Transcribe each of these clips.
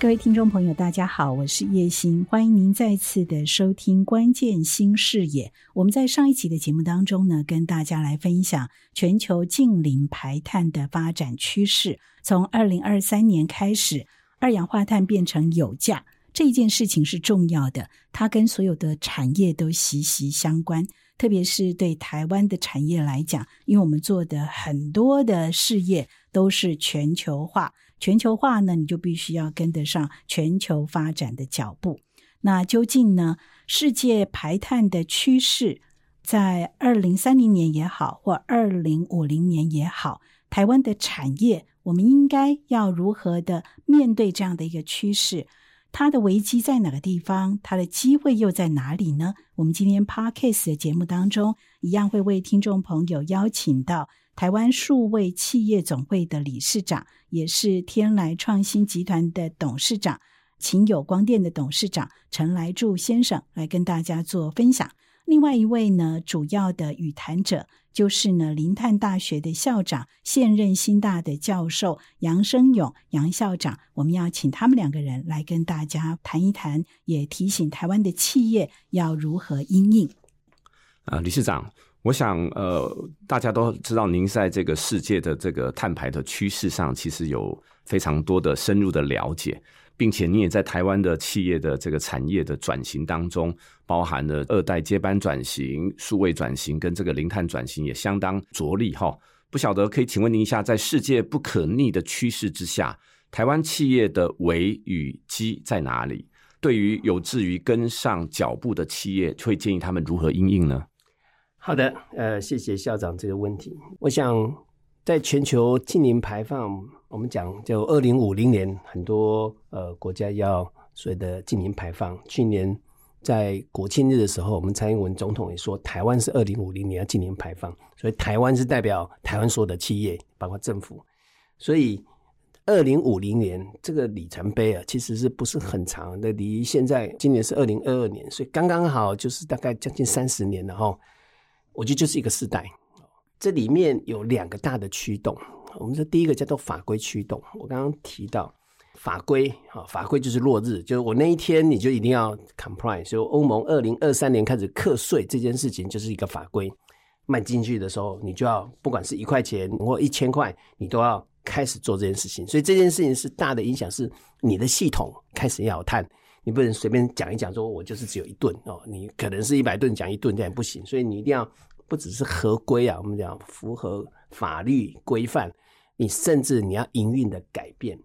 各位听众朋友，大家好，我是叶欣，欢迎您再次的收听《关键新视野》。我们在上一期的节目当中呢，跟大家来分享全球近零排碳的发展趋势。从二零二三年开始，二氧化碳变成有价这件事情是重要的，它跟所有的产业都息息相关。特别是对台湾的产业来讲，因为我们做的很多的事业都是全球化。全球化呢，你就必须要跟得上全球发展的脚步。那究竟呢，世界排碳的趋势在二零三零年也好，或二零五零年也好，台湾的产业我们应该要如何的面对这样的一个趋势？它的危机在哪个地方？它的机会又在哪里呢？我们今天 par case 的节目当中，一样会为听众朋友邀请到。台湾数位企业总会的理事长，也是天来创新集团的董事长，秦友光电的董事长陈来柱先生来跟大家做分享。另外一位呢，主要的语谈者就是呢，林泰大学的校长，现任新大的教授杨生勇杨校长。我们要请他们两个人来跟大家谈一谈，也提醒台湾的企业要如何应应。啊，理事长。我想，呃，大家都知道，您在这个世界的这个碳排的趋势上，其实有非常多的深入的了解，并且你也在台湾的企业的这个产业的转型当中，包含了二代接班转型、数位转型跟这个零碳转型，也相当着力哈。不晓得可以请问您一下，在世界不可逆的趋势之下，台湾企业的危与机在哪里？对于有志于跟上脚步的企业，会建议他们如何应应呢？好的，呃，谢谢校长这个问题。我想，在全球近零排放，我们讲就二零五零年，很多呃国家要所谓的近零排放。去年在国庆日的时候，我们蔡英文总统也说，台湾是二零五零年要近零排放，所以台湾是代表台湾所有的企业，包括政府。所以二零五零年这个里程碑啊，其实是不是很长的？离现在今年是二零二二年，所以刚刚好就是大概将近三十年了哈。我觉得就是一个时代，这里面有两个大的驱动。我们说第一个叫做法规驱动。我刚刚提到法规，啊，法规就是落日，就是我那一天你就一定要 comply。所以欧盟二零二三年开始课税这件事情就是一个法规，卖进去的时候你就要不管是一块钱或一千块，你都要开始做这件事情。所以这件事情是大的影响，是你的系统开始要碳。你不能随便讲一讲，说我就是只有一顿哦，你可能是一百顿讲一顿这样不行，所以你一定要不只是合规啊，我们讲符合法律规范，你甚至你要营运的改变。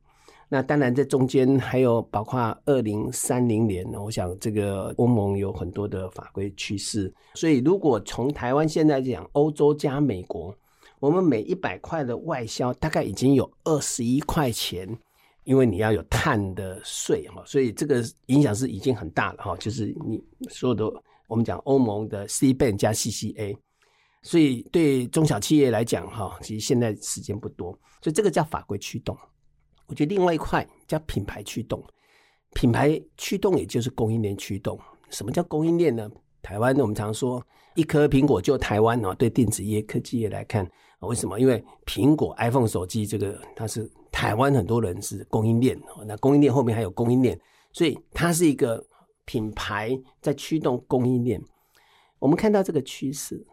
那当然这中间还有包括二零三零年，我想这个欧盟有很多的法规趋势，所以如果从台湾现在讲，欧洲加美国，我们每一百块的外销大概已经有二十一块钱。因为你要有碳的税哈，所以这个影响是已经很大了哈。就是你所有的我们讲欧盟的 C ban 加 CCA，所以对中小企业来讲哈，其实现在时间不多，所以这个叫法规驱动。我觉得另外一块叫品牌驱动，品牌驱动也就是供应链驱动。什么叫供应链呢？台湾我们常说一颗苹果就台湾哦。对电子业、科技业来看，为什么？因为苹果 iPhone 手机这个它是。台湾很多人是供应链，那供应链后面还有供应链，所以它是一个品牌在驱动供应链。我们看到这个趋势，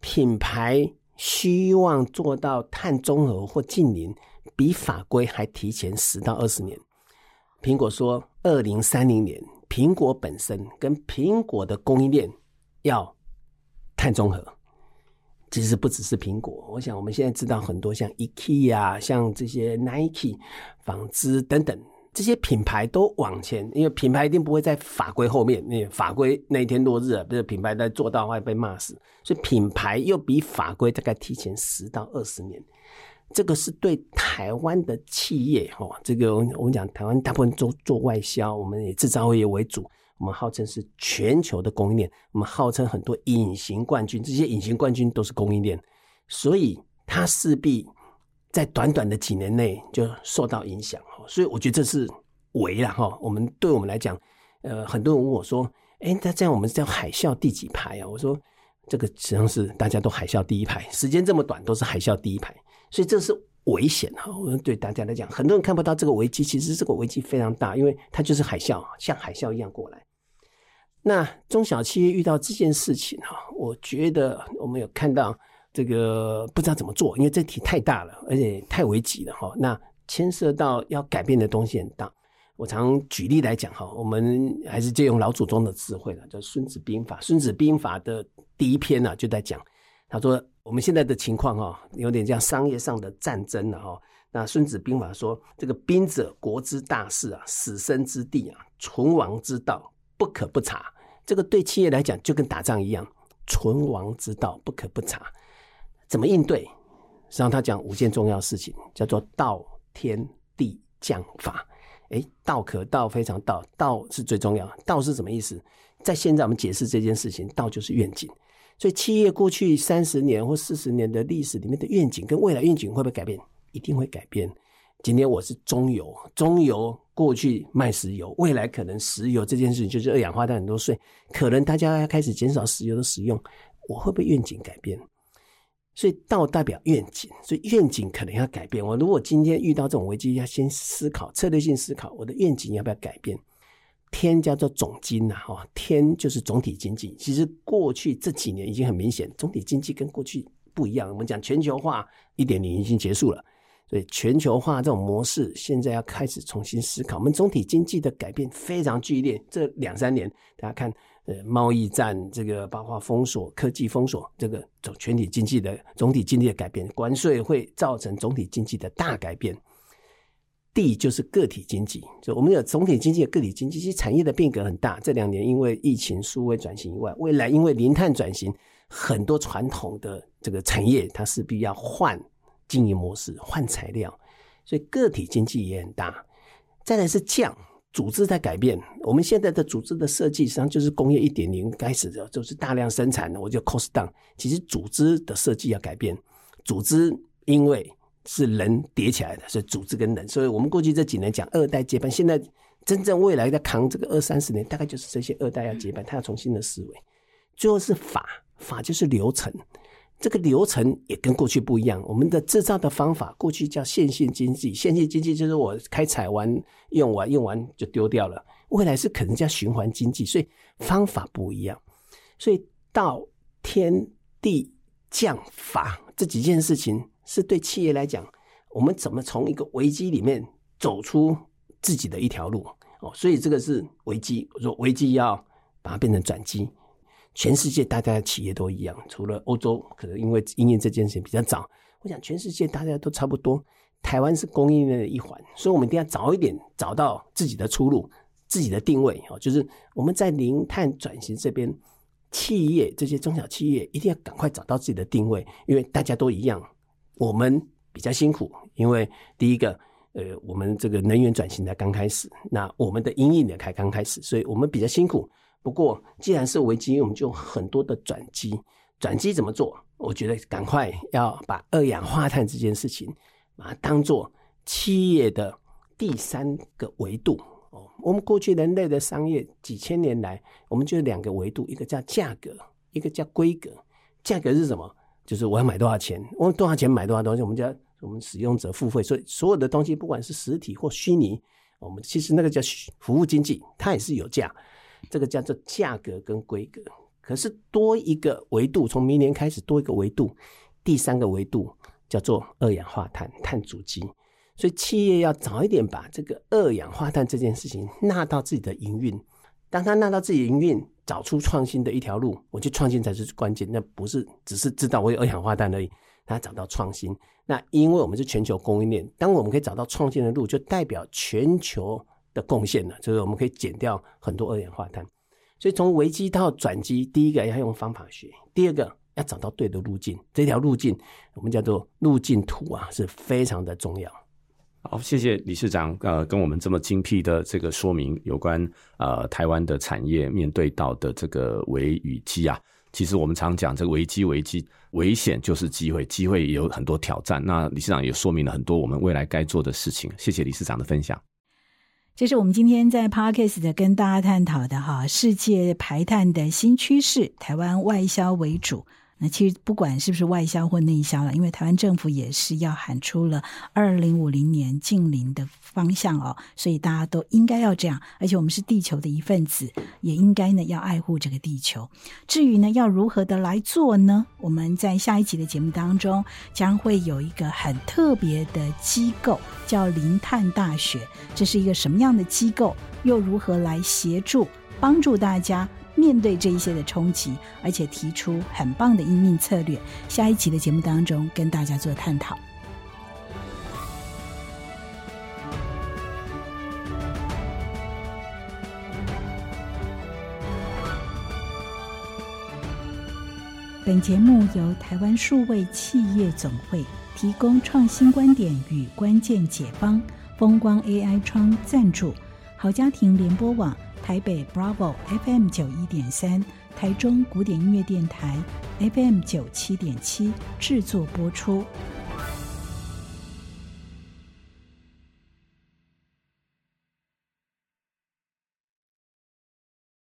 品牌希望做到碳中和或近零，比法规还提前十到二十年。苹果说，二零三零年，苹果本身跟苹果的供应链要碳中和。其实不只是苹果，我想我们现在知道很多像 IKEA 啊、像这些 Nike、纺织等等这些品牌都往前，因为品牌一定不会在法规后面，那法规那一天落日啊，不是品牌在做到会被骂死，所以品牌又比法规大概提前十到二十年，这个是对台湾的企业哈，这个我们讲台湾大部分做做外销，我们以制造业为主。我们号称是全球的供应链，我们号称很多隐形冠军，这些隐形冠军都是供应链。所以它势必在短短的几年内就受到影响。所以我觉得这是危了哈。我们对我们来讲，呃，很多人问我说：“哎，那这样我们叫海啸第几排啊？”我说：“这个实际上是大家都海啸第一排，时间这么短，都是海啸第一排。所以这是危险哈。我们对大家来讲，很多人看不到这个危机，其实这个危机非常大，因为它就是海啸，像海啸一样过来。那中小企业遇到这件事情哈，我觉得我们有看到这个不知道怎么做，因为这题太大了，而且太危急了哈。那牵涉到要改变的东西很大。我常举例来讲哈，我们还是借用老祖宗的智慧了，叫《孙子兵法》。《孙子兵法》的第一篇呢，就在讲，他说我们现在的情况哈，有点像商业上的战争了哈。那《孙子兵法》说，这个兵者，国之大事啊，死生之地啊，存亡之道。不可不察，这个对企业来讲就跟打仗一样，存亡之道不可不察。怎么应对？实际上他讲五件重要事情，叫做道、天、地、将、法。哎，道可道非常道，道是最重要。道是什么意思？在现在我们解释这件事情，道就是愿景。所以企业过去三十年或四十年的历史里面的愿景，跟未来愿景会不会改变？一定会改变。今天我是中油，中油过去卖石油，未来可能石油这件事情就是二氧化碳很多税，可能大家要开始减少石油的使用，我会不会愿景改变？所以道代表愿景，所以愿景可能要改变。我如果今天遇到这种危机，要先思考策略性思考，我的愿景要不要改变？天叫做总经呐，哈，天就是总体经济。其实过去这几年已经很明显，总体经济跟过去不一样。我们讲全球化一点零已经结束了。所以全球化这种模式现在要开始重新思考。我们总体经济的改变非常剧烈，这两三年大家看，呃，贸易战这个包括封锁、科技封锁，这个总全体经济的总体经济的改变，关税会造成总体经济的大改变。地就是个体经济，就我们有总体经济个体经济，其实产业的变革很大。这两年因为疫情、数位转型以外，未来因为零碳转型，很多传统的这个产业它势必要换。经营模式换材料，所以个体经济也很大。再来是降组织在改变，我们现在的组织的设计实际上就是工业一点零开始的，就是大量生产的，我就 cost down。其实组织的设计要改变，组织因为是人叠起来的，所以组织跟人，所以我们过去这几年讲二代接班，现在真正未来在扛这个二三十年，大概就是这些二代要接班，他要重新的思维。最后是法，法就是流程。这个流程也跟过去不一样。我们的制造的方法，过去叫线性经济，线性经济就是我开采完、用完、用完就丢掉了。未来是可能叫循环经济，所以方法不一样。所以道、天、地、降、法这几件事情，是对企业来讲，我们怎么从一个危机里面走出自己的一条路哦。所以这个是危机，我说危机要把它变成转机。全世界大家的企业都一样，除了欧洲可能因为因为这件事情比较早，我想全世界大家都差不多。台湾是供应链的一环，所以我们一定要早一点找到自己的出路、自己的定位哦。就是我们在零碳转型这边，企业这些中小企业一定要赶快找到自己的定位，因为大家都一样。我们比较辛苦，因为第一个，呃，我们这个能源转型才刚开始，那我们的营运也才刚开始，所以我们比较辛苦。不过，既然是危机，我们就很多的转机。转机怎么做？我觉得赶快要把二氧化碳这件事情，把它当做企业的第三个维度。哦，我们过去人类的商业几千年来，我们就两个维度，一个叫价格，一个叫规格。价格是什么？就是我要买多少钱，我多少钱买多少东西，我们叫我们使用者付费。所以所有的东西，不管是实体或虚拟，我们其实那个叫服务经济，它也是有价。这个叫做价格跟规格，可是多一个维度，从明年开始多一个维度，第三个维度叫做二氧化碳碳足迹。所以企业要早一点把这个二氧化碳这件事情纳到自己的营运。当他纳到自己营运，找出创新的一条路，我觉得创新才是关键。那不是只是知道我有二氧化碳而已，他找到创新。那因为我们是全球供应链，当我们可以找到创新的路，就代表全球。的贡献呢，就是我们可以减掉很多二氧化碳。所以从危机到转机，第一个要用方法学，第二个要找到对的路径。这条路径我们叫做路径图啊，是非常的重要。好，谢谢理事长，呃，跟我们这么精辟的这个说明有关呃台湾的产业面对到的这个危与机啊。其实我们常讲这个危机，危机危险就是机会，机会也有很多挑战。那理事长也说明了很多我们未来该做的事情。谢谢理事长的分享。这是我们今天在 Parkes 的跟大家探讨的哈，世界排碳的新趋势，台湾外销为主。那其实不管是不是外销或内销了，因为台湾政府也是要喊出了二零五零年近零的方向哦，所以大家都应该要这样。而且我们是地球的一份子，也应该呢要爱护这个地球。至于呢要如何的来做呢？我们在下一集的节目当中将会有一个很特别的机构，叫零碳大学。这是一个什么样的机构？又如何来协助帮助大家？面对这一些的冲击，而且提出很棒的应对策略。下一集的节目当中，跟大家做探讨。本节目由台湾数位企业总会提供创新观点与关键解方，风光 AI 窗赞助，好家庭联播网。台北 Bravo FM 九一点三，台中古典音乐电台 FM 九七点七制作播出。